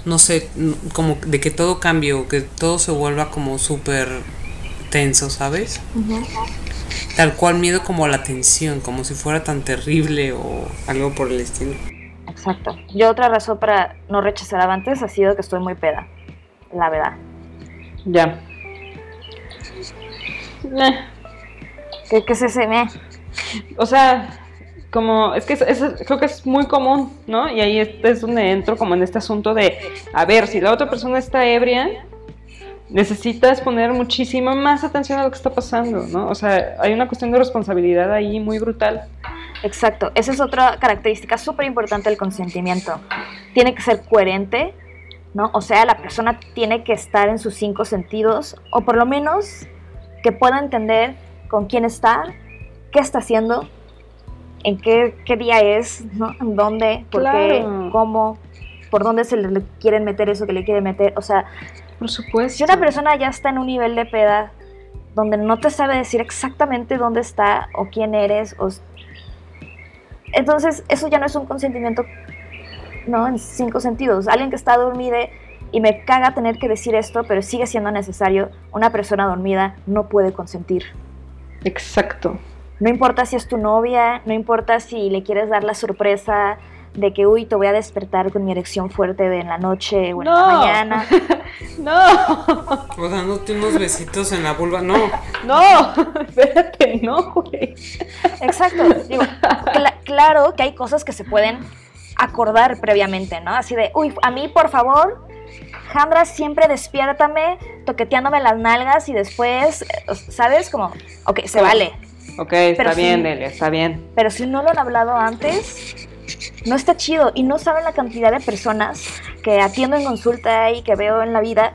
no sé, como de que todo cambie o que todo se vuelva como súper tenso, ¿sabes? Tal cual miedo como a la tensión, como si fuera tan terrible o algo por el estilo. Exacto. Yo otra razón para no rechazar avances ha sido que estoy muy peda. La verdad. Ya. ¿Qué, qué es ese me? O sea, como, es que es- es- creo que es muy común, ¿no? Y ahí es, es donde entro como en este asunto de, a ver, si la otra persona está ebria, necesitas poner muchísima más atención a lo que está pasando, ¿no? O sea, hay una cuestión de responsabilidad ahí muy brutal. Exacto. Esa es otra característica súper importante del consentimiento. Tiene que ser coherente, ¿no? O sea, la persona tiene que estar en sus cinco sentidos, o por lo menos que pueda entender con quién está, qué está haciendo, en qué, qué día es, ¿no? En dónde, por qué, Claro. cómo, por dónde se le, le quieren meter eso que le quieren meter. O sea, Por supuesto. si una persona ya está en un nivel de peda donde no te sabe decir exactamente dónde está o quién eres, o... entonces eso ya no es un consentimiento, ¿no? En cinco sentidos. Alguien que está dormido y me caga tener que decir esto, pero sigue siendo necesario, una persona dormida no puede consentir. Exacto. No importa si es tu novia, no importa si le quieres dar la sorpresa de que, uy, te voy a despertar con mi erección fuerte de en la noche o en la mañana. No, O dándote unos besitos en la vulva. No. no, espérate, no, güey. Exacto. Digo, claro que hay cosas que se pueden acordar previamente, ¿no? Así de, uy, a mí, por favor, Jandra, siempre despiértame toqueteándome las nalgas y después, ¿sabes? Como, ok, se vale. Ok, está bien, Delia, está bien. Pero si no lo han hablado antes, no está chido. Y no saben la cantidad de personas que atiendo en consulta y que veo en la vida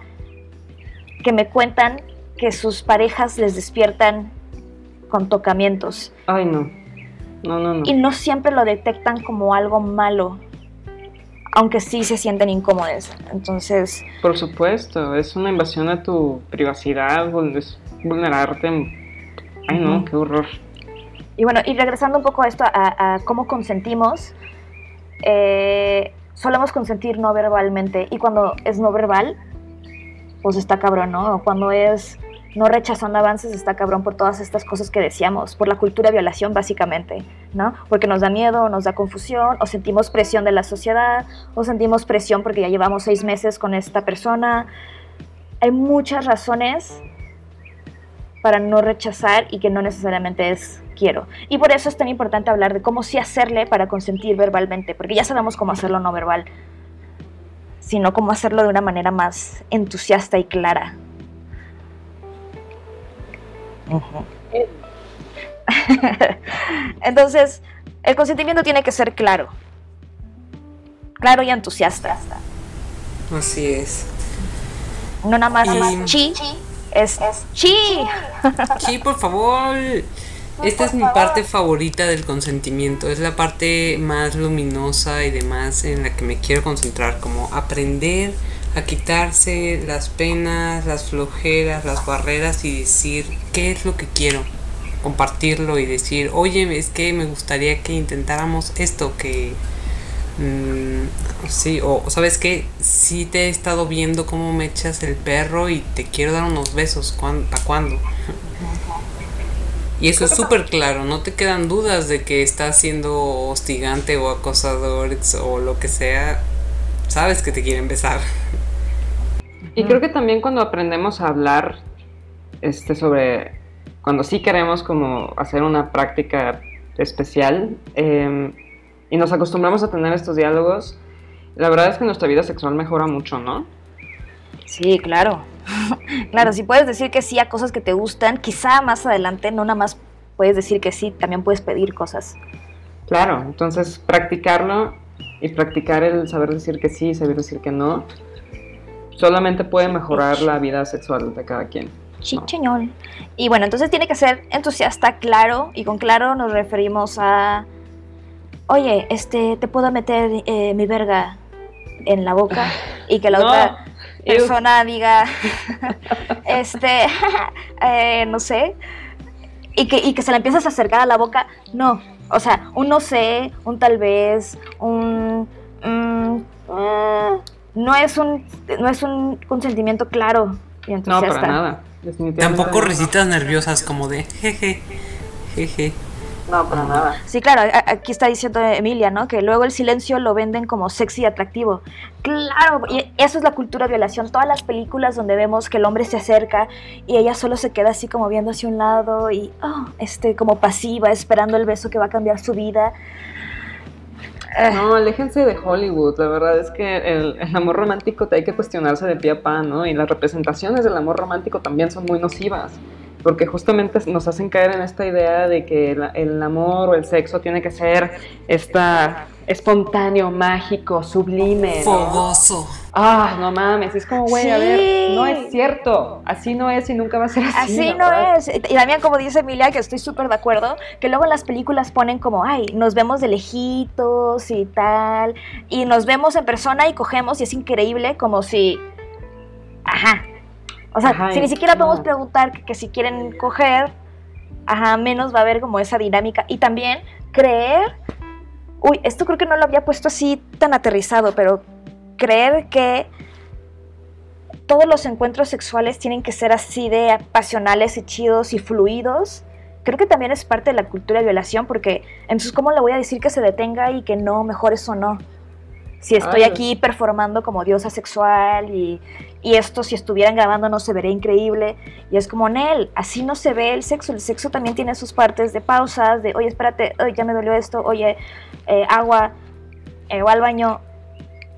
que me cuentan que sus parejas les despiertan con tocamientos. Ay, no. No, no, no. Y no siempre lo detectan como algo malo. Aunque sí se sienten incómodos. Entonces, Por supuesto, es una invasión a tu privacidad, es vulnerarte. Ay, no, qué horror. Y bueno, y regresando un poco a esto, a, a cómo consentimos, eh, solemos consentir no verbalmente. Y cuando es no verbal, pues está cabrón, ¿no? O cuando es no rechazando avances, está cabrón por todas estas cosas que decíamos, por la cultura de violación, básicamente, ¿no? Porque nos da miedo, nos da confusión, o sentimos presión de la sociedad, o sentimos presión porque ya llevamos seis meses con esta persona. Hay muchas razones para no rechazar y que no necesariamente es quiero. Y por eso es tan importante hablar de cómo sí hacerle para consentir verbalmente, porque ya sabemos cómo hacerlo no verbal, sino cómo hacerlo de una manera más entusiasta y clara. Entonces, el consentimiento tiene que ser claro. Claro y entusiasta. Así es. No nada más Y- es chi, es chi. Sí, por favor. Esta es mi parte favorita del consentimiento. Es la parte más luminosa y demás en la que me quiero concentrar. Como aprender a quitarse las penas, las flojeras, las barreras y decir qué es lo que quiero. Compartirlo y decir, oye, es que me gustaría que intentáramos esto, que... mm, sí, o sabes que sí te he estado viendo cómo me echas el perro y te quiero dar unos besos. ¿Para cuándo? Y eso es súper claro, no te quedan dudas de que estás siendo hostigante o acosador o lo que sea. Sabes que te quieren besar. Y creo que también cuando aprendemos a hablar este, sobre, cuando sí queremos como hacer una práctica especial eh, y nos acostumbramos a tener estos diálogos, la verdad es que nuestra vida sexual mejora mucho, ¿no? Sí, claro. Claro, si puedes decir que sí a cosas que te gustan, quizá más adelante no nada más puedes decir que sí, también puedes pedir cosas. Claro, entonces practicarlo y practicar el saber decir que sí y saber decir que no, solamente puede mejorar la vida sexual de cada quien. Sí, No. cheñol. Y bueno, entonces tiene que ser entusiasta, claro, y con claro nos referimos a, oye, este, te puedo meter eh, mi verga en la boca y que la No. otra. Persona diga, este, eh, no sé, y que, y que se la empiezas a acercar a la boca, no, o sea, un no sé, un tal vez, un... mm, mm, no es un no es un consentimiento claro y No, entusiasta. para nada. Tampoco no. risitas nerviosas como de jeje, jeje. No, para nada. Sí, claro, aquí está diciendo Emilia, ¿no? Que luego el silencio lo venden como sexy y atractivo. Claro, y eso es la cultura de violación. Todas las películas donde vemos que el hombre se acerca y ella solo se queda así como viendo hacia un lado y, oh, este, como pasiva, esperando el beso que va a cambiar su vida. Eh, No, aléjense de Hollywood. La verdad es que el, el amor romántico te hay que cuestionarse de pie a pa, ¿no? Y las representaciones del amor romántico también son muy nocivas. Porque justamente nos hacen caer en esta idea de que el, el amor o el sexo tiene que ser esta espontáneo, mágico, sublime. ¿no? Fogoso. Ah, no mames, es como, güey, a ver, no es cierto. Así no es y nunca va a ser así. Así no verdad. es. Y también, como dice Emilia, que estoy súper de acuerdo, que luego en las películas ponen como, ay, nos vemos de lejitos y tal, y nos vemos en persona y cogemos y es increíble, como si. Ajá. O sea, Ajá, si ni siquiera podemos no. preguntar que, que si quieren coger, ajá, menos va a haber como esa dinámica. Y también creer. Uy, esto creo que no lo había puesto así tan aterrizado, pero creer que todos los encuentros sexuales tienen que ser así de pasionales y chidos y fluidos. Creo que también es parte de la cultura de violación, porque entonces, ¿cómo le voy a decir que se detenga y que no, mejor eso no? Si estoy Ay. aquí performando como diosa sexual y, y esto si estuvieran grabando no se vería increíble. Y es como, Nel, así no se ve el sexo. El sexo también tiene sus partes de pausas, de, oye, espérate, oye, ya me dolió esto, oye, eh, agua, eh, o al baño.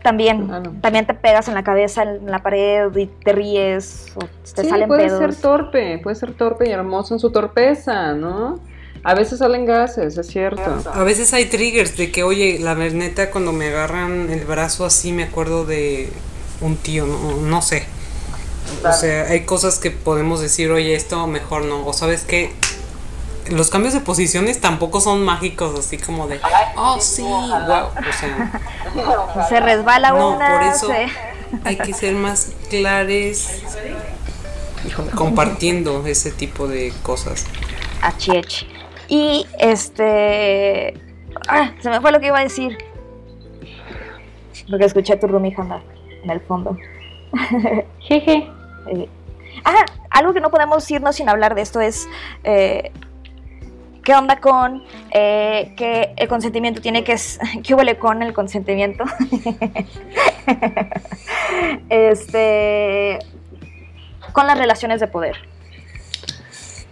También, también te pegas en la cabeza, en la pared y te ríes o te sí, salen puede pedos. ser torpe, puede ser torpe y hermoso en su torpeza, ¿no? A veces salen gases, es cierto. A veces hay triggers de que, oye, la neta, cuando me agarran el brazo así, me acuerdo de un tío, no, no sé. O sea, hay cosas que podemos decir, oye, esto mejor no. O sabes que los cambios de posiciones tampoco son mágicos, así como de, oh, sí, wow. O sea, Se resbala No, una, por eso- se- hay que ser más clares compartiendo ese tipo de cosas. Achi, achi. Y este. Ah, se me fue lo que iba a decir. Porque escuché a tu roomie Hannah en el fondo. Jeje. Eh, ah, algo que no podemos irnos sin hablar de esto es. eh, ¿Qué onda con eh, que el consentimiento tiene que... ¿Qué huele con el consentimiento? este... Con las relaciones de poder.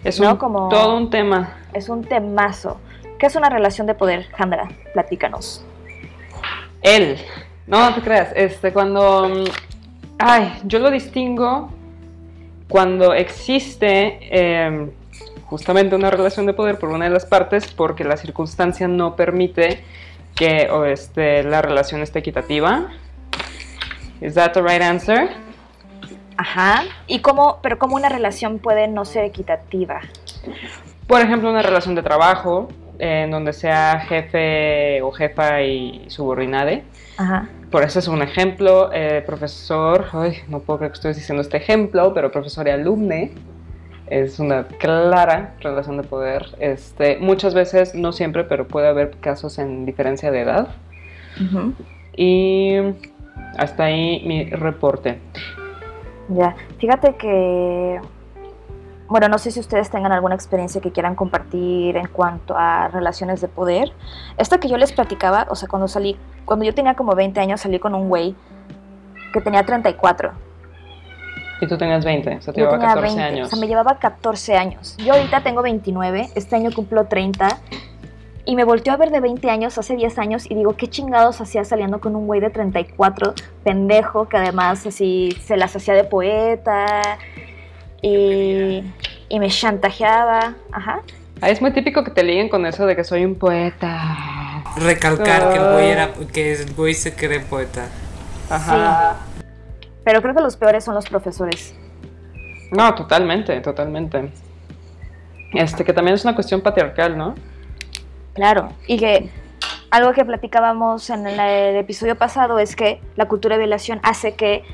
Es No, un, como- todo un tema. Es un temazo. ¿Qué es una relación de poder, Jandra? Platícanos. Él. No, no te creas. Este, cuando. mm, Ay, yo lo distingo cuando existe eh, justamente una relación de poder por una de las partes porque la circunstancia no permite que o, este, la relación esté equitativa. ¿Is that the right answer? Ajá. ¿Y cómo, pero cómo una relación puede no ser equitativa? Por ejemplo, una relación de trabajo en donde sea jefe o jefa y subordinade. Ajá. Por eso es un ejemplo, eh, profesor, ay, no puedo creer que estoy diciendo este ejemplo, pero profesor y alumne es una clara relación de poder. Este, muchas veces, no siempre, pero puede haber casos en diferencia de edad. Ujú. Y hasta ahí mi reporte. Ya. Fíjate que. Bueno, no sé si ustedes tengan alguna experiencia que quieran compartir en cuanto a relaciones de poder. Esto que yo les platicaba, o sea, cuando salí, cuando yo tenía como 20 años, salí con un güey que tenía 34. Y tú tenías 20, o sea, te Yo llevaba tenía 14 20, años. o sea, me llevaba 14 años. Yo ahorita tengo 29, este año cumplo 30. Y me volteó a ver de 20 años, hace 10 años, y digo, ¿qué chingados hacía saliendo con un güey de 34, pendejo, que además así se las hacía de poeta y, y me chantajeaba? Ajá. Ah, es muy típico que te liguen con eso de que soy un poeta. Recalcar que el güey era, que el güey se cree poeta. Ajá. Pero creo que los peores son los profesores. No, totalmente, totalmente. Este, que también es una cuestión patriarcal, ¿no? Claro, y que algo que platicábamos en el, episodio pasado es que la cultura de violación hace que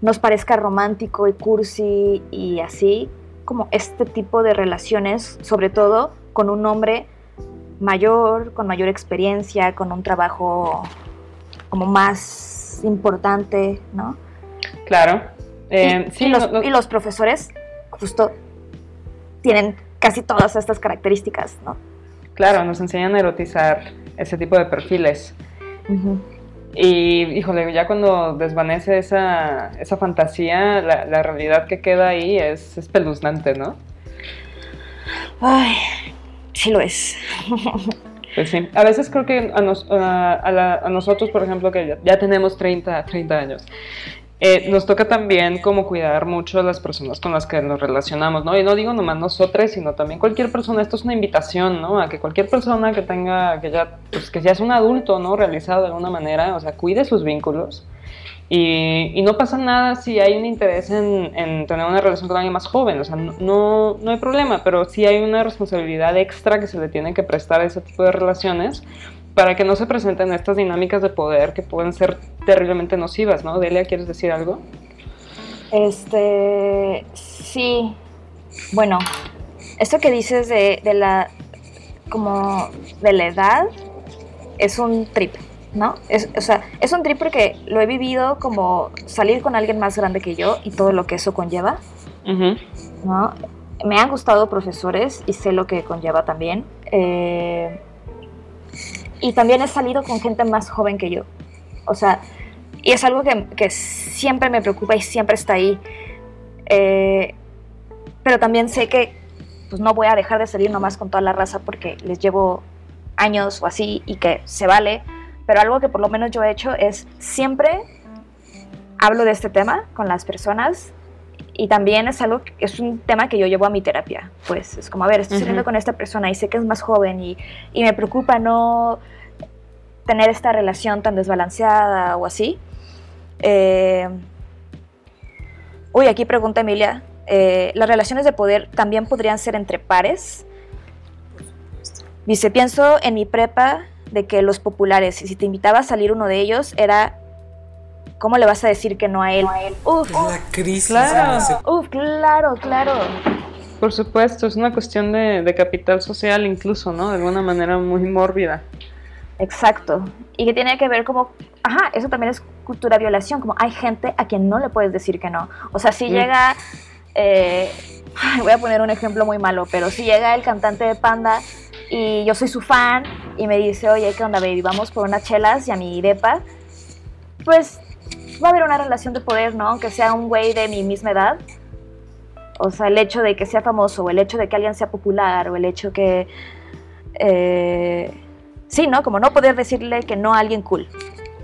nos parezca romántico y cursi y así, como este tipo de relaciones, sobre todo con un hombre mayor, con mayor experiencia, con un trabajo como más importante, ¿no? Claro. Eh, y, sí, y los, no- no- y los profesores justo tienen casi todas estas características, ¿no? Claro, nos enseñan a erotizar ese tipo de perfiles. Ujú. Y, híjole, ya cuando desvanece esa, esa fantasía, la, la realidad que queda ahí es espeluznante, ¿no? Ay, sí lo es. Pues sí. A veces creo que a, nos- a- a la- a nosotros, por ejemplo, que ya, ya tenemos 30, 30 años, eh, nos toca también como cuidar mucho a las personas con las que nos relacionamos, ¿no? Y no digo nomás nosotros, sino también cualquier persona. Esto es una invitación, ¿no? A que cualquier persona que tenga, que ya, pues que ya es un adulto, ¿no? Realizado de alguna manera, o sea, cuide sus vínculos. Y, y no pasa nada si hay un interés en, en tener una relación con alguien más joven, o sea, no, no, hay problema, pero sí hay una responsabilidad extra que se le tiene que prestar a ese tipo de relaciones para que no se presenten estas dinámicas de poder que pueden ser terriblemente nocivas, ¿no? Delia, ¿quieres decir algo? Este, sí. Bueno, esto que dices de, de la, como, de la edad, es un trip. ¿no? Es, o sea, es un trip porque lo he vivido como salir con alguien más grande que yo y todo lo que eso conlleva. ¿no? Me han gustado profesores y sé lo que conlleva también. eh, y también he salido con gente más joven que yo. O sea, y es algo que, que siempre me preocupa y siempre está ahí. Eh, pero también sé que pues, no voy a dejar de salir nomás con toda la raza porque les llevo años o así y que se vale. Pero algo que por lo menos yo he hecho es siempre hablo de este tema con las personas y también es algo es un tema que yo llevo a mi terapia pues es como a ver estoy saliendo con esta persona y sé que es más joven y, y me preocupa no tener esta relación tan desbalanceada o así Eh, uy aquí pregunta Emilia eh, las relaciones de poder también podrían ser entre pares dice pienso en mi prepa de que los populares y si te invitaba a salir uno de ellos era ¿Cómo le vas a decir que no a él? Uf, la crisis. Claro. Uf, claro, claro. Por supuesto, es una cuestión de, de capital social incluso, ¿no? De alguna manera muy mórbida. Exacto. Y que tiene que ver como, ajá, eso también es cultura violación, como hay gente a quien no le puedes decir que no. O sea, si Mm. llega, eh, voy a poner un ejemplo muy malo, pero si llega el cantante de Panda y yo soy su fan y me dice, oye, ¿qué onda, baby? Vamos por unas chelas y a mi depa, pues va a haber una relación de poder, ¿no? Aunque sea un güey de mi misma edad. O sea, el hecho de que sea famoso, o el hecho de que alguien sea popular, o el hecho que... eh, sí, ¿no? Como no poder decirle que no a alguien cool.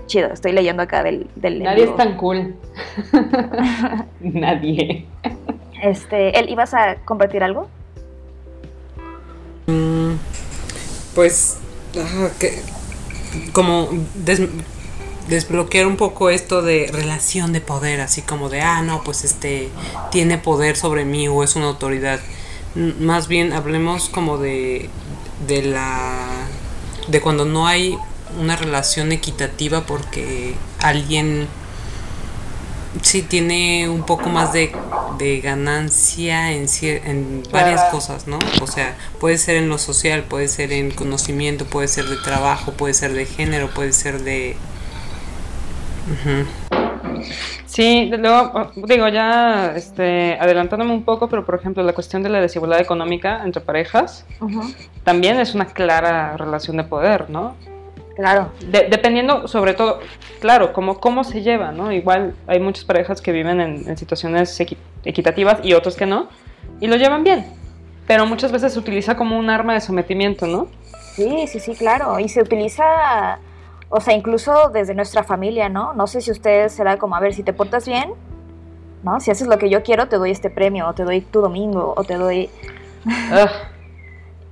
Chido, estoy leyendo acá del... del Nadie es tan cool. Nadie. Este, ¿él ibas a compartir algo? Mm, Pues, ajá, que, como des- desbloquear un poco esto de relación de poder, así como de, ah, no, pues este tiene poder sobre mí o es una autoridad. Más bien hablemos como de, de la, de cuando no hay una relación equitativa porque alguien sí tiene un poco más de, de ganancia en, en varias cosas, ¿no? O sea, puede ser en lo social, puede ser en conocimiento, puede ser de trabajo, puede ser de género, puede ser de... Sí, luego, oh, digo, ya este, adelantándome un poco, pero por ejemplo, la cuestión de la desigualdad económica entre parejas también es una clara relación de poder, ¿no? Claro. De- dependiendo, sobre todo, claro, cómo, cómo se lleva, ¿no? Igual hay muchas parejas que viven en, en situaciones equi- equitativas y otros que no, y lo llevan bien, pero muchas veces se utiliza como un arma de sometimiento, ¿no? Sí, sí, sí, claro. Y se utiliza, o sea, incluso desde nuestra familia, ¿no? No sé si ustedes será como, a ver, si te portas bien, ¿no? Si haces lo que yo quiero, te doy este premio, o te doy tu domingo, o te doy... Ugh,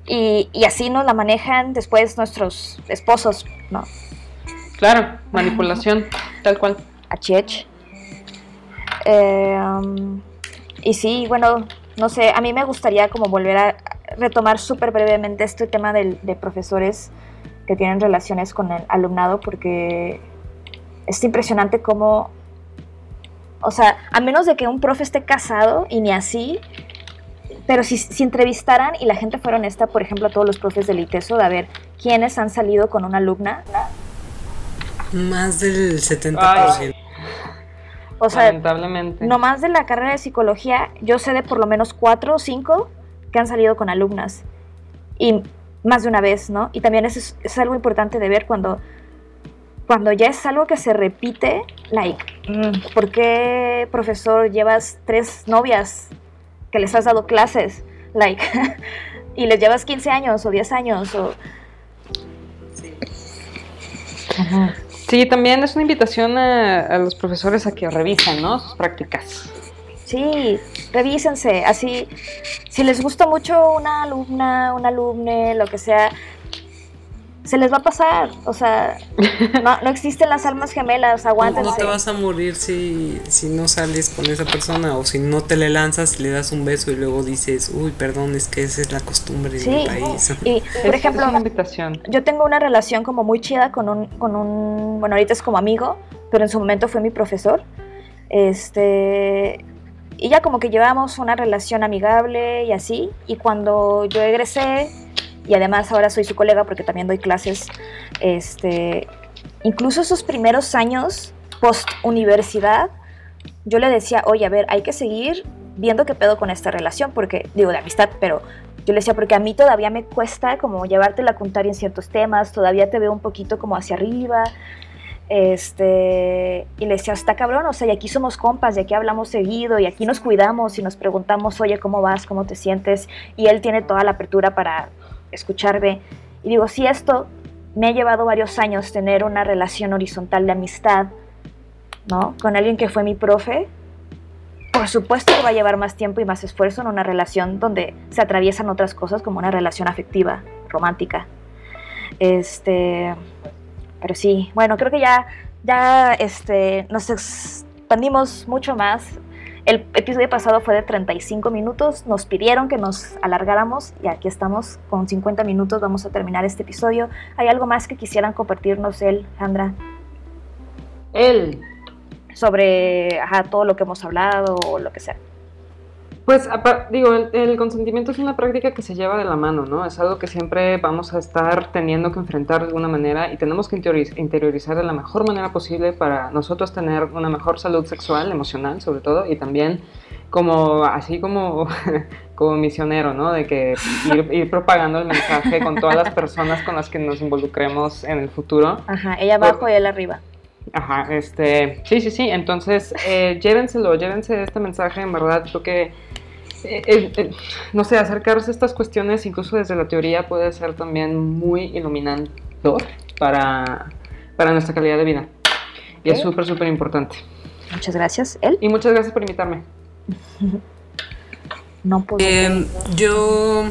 Y, y así nos la manejan después nuestros esposos, ¿no? claro, manipulación, tal cual. A. Eh, um, y sí, bueno, no sé, a mí me gustaría como volver a retomar súper brevemente este tema del- de profesores que tienen relaciones con el alumnado porque es impresionante cómo, o sea, a menos de que un profe esté casado y ni así, pero si, si entrevistaran y la gente fuera honesta, por ejemplo, a todos los profes del ITESO, de a ver quiénes han salido con una alumna, Más del 70%. o sea, lamentablemente. No más de la carrera de psicología, yo sé de por lo menos cuatro o cinco que han salido con alumnas. Y más de una vez, ¿no? Y también eso es, algo importante de ver cuando, cuando ya es algo que se repite, like, mm, ¿por qué, profesor, llevas tres novias que les has dado clases? Like, y les llevas 15 años o 10 años o... Sí, también es una invitación a, a los profesores a que revisen, ¿no? Sus prácticas. Sí, revísense. Así, si les gusta mucho una alumna, un alumne, lo que sea, se les va a pasar. O sea, no, no existen las almas gemelas, aguántense. no te vas a morir si, si no sales con esa persona o si no te le lanzas y le das un beso y luego dices, uy, perdón, es que esa es la costumbre Sí, de mi país. y por ejemplo, es una invitación. yo tengo una relación como muy chida con un, con un, bueno, ahorita es como amigo, pero en su momento fue mi profesor. Este, y ya como que llevamos una relación amigable y así. Y cuando yo egresé, y además ahora soy su colega porque también doy clases, este, incluso esos primeros años post universidad, yo le decía, oye, a ver, hay que seguir viendo qué pedo con esta relación, porque digo de amistad, pero yo le decía, porque a mí todavía me cuesta como llevarte la contraria en ciertos temas, todavía te veo un poquito como hacia arriba. Este, y le decía, está cabrón, o sea, y aquí somos compas, y aquí hablamos seguido, y aquí nos cuidamos y nos preguntamos, oye, ¿cómo vas? ¿Cómo te sientes? Y él tiene toda la apertura para escucharme. Y digo, si esto me ha llevado varios años tener una relación horizontal de amistad, ¿no? Con alguien que fue mi profe, por supuesto que va a llevar más tiempo y más esfuerzo en una relación donde se atraviesan otras cosas como una relación afectiva, romántica. Este, pero sí, bueno, creo que ya, ya este, nos expandimos mucho más. El episodio pasado fue de 35 minutos, nos pidieron que nos alargáramos y aquí estamos con 50 minutos, vamos a terminar este episodio. ¿Hay algo más que quisieran compartirnos él, Sandra? Él, sobre todo lo que hemos hablado o lo que sea. Pues digo, el, consentimiento es una práctica que se lleva de la mano, ¿no? Es algo que siempre vamos a estar teniendo que enfrentar de alguna manera y tenemos que interiorizar de la mejor manera posible para nosotros tener una mejor salud sexual, emocional sobre todo, y también como así como, como misionero, ¿no? De que ir, ir, propagando el mensaje con todas las personas con las que nos involucremos en el futuro. Ajá, ella abajo y él arriba. Ajá, este, sí, sí, sí, entonces eh, llévenselo, llévense este mensaje, en verdad, creo que, eh, eh, no sé, acercarse a estas cuestiones, incluso desde la teoría, puede ser también muy iluminante para, para nuestra calidad de vida. Y es súper, súper importante. Muchas gracias, él. Y muchas gracias por invitarme. no puedo. yo,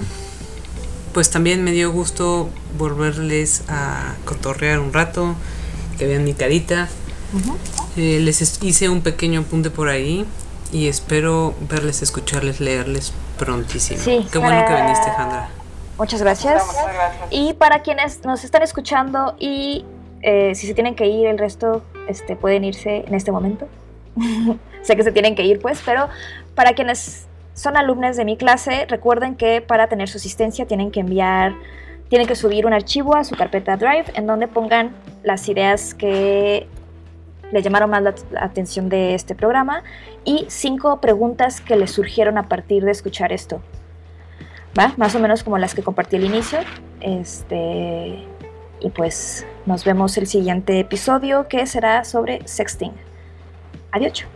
pues también me dio gusto volverles a cotorrear un rato que vean mi carita. Eh, les hice un pequeño apunte por ahí y espero verles, escucharles, leerles prontísimo. Qué bueno que viniste, Jandra. Muchas gracias. Y para quienes nos están escuchando y eh, si se tienen que ir, el resto este, pueden irse en este momento. sé que se tienen que ir, pues, pero para quienes son alumnos de mi clase, recuerden que para tener su asistencia tienen que enviar tienen que subir un archivo a su carpeta Drive en donde pongan las ideas que le llamaron más la, atención de este programa y cinco preguntas que les surgieron a partir de escuchar esto. ¿Va? Más o menos como las que compartí al inicio. Este, y pues nos vemos el siguiente episodio que será sobre sexting. Adiós.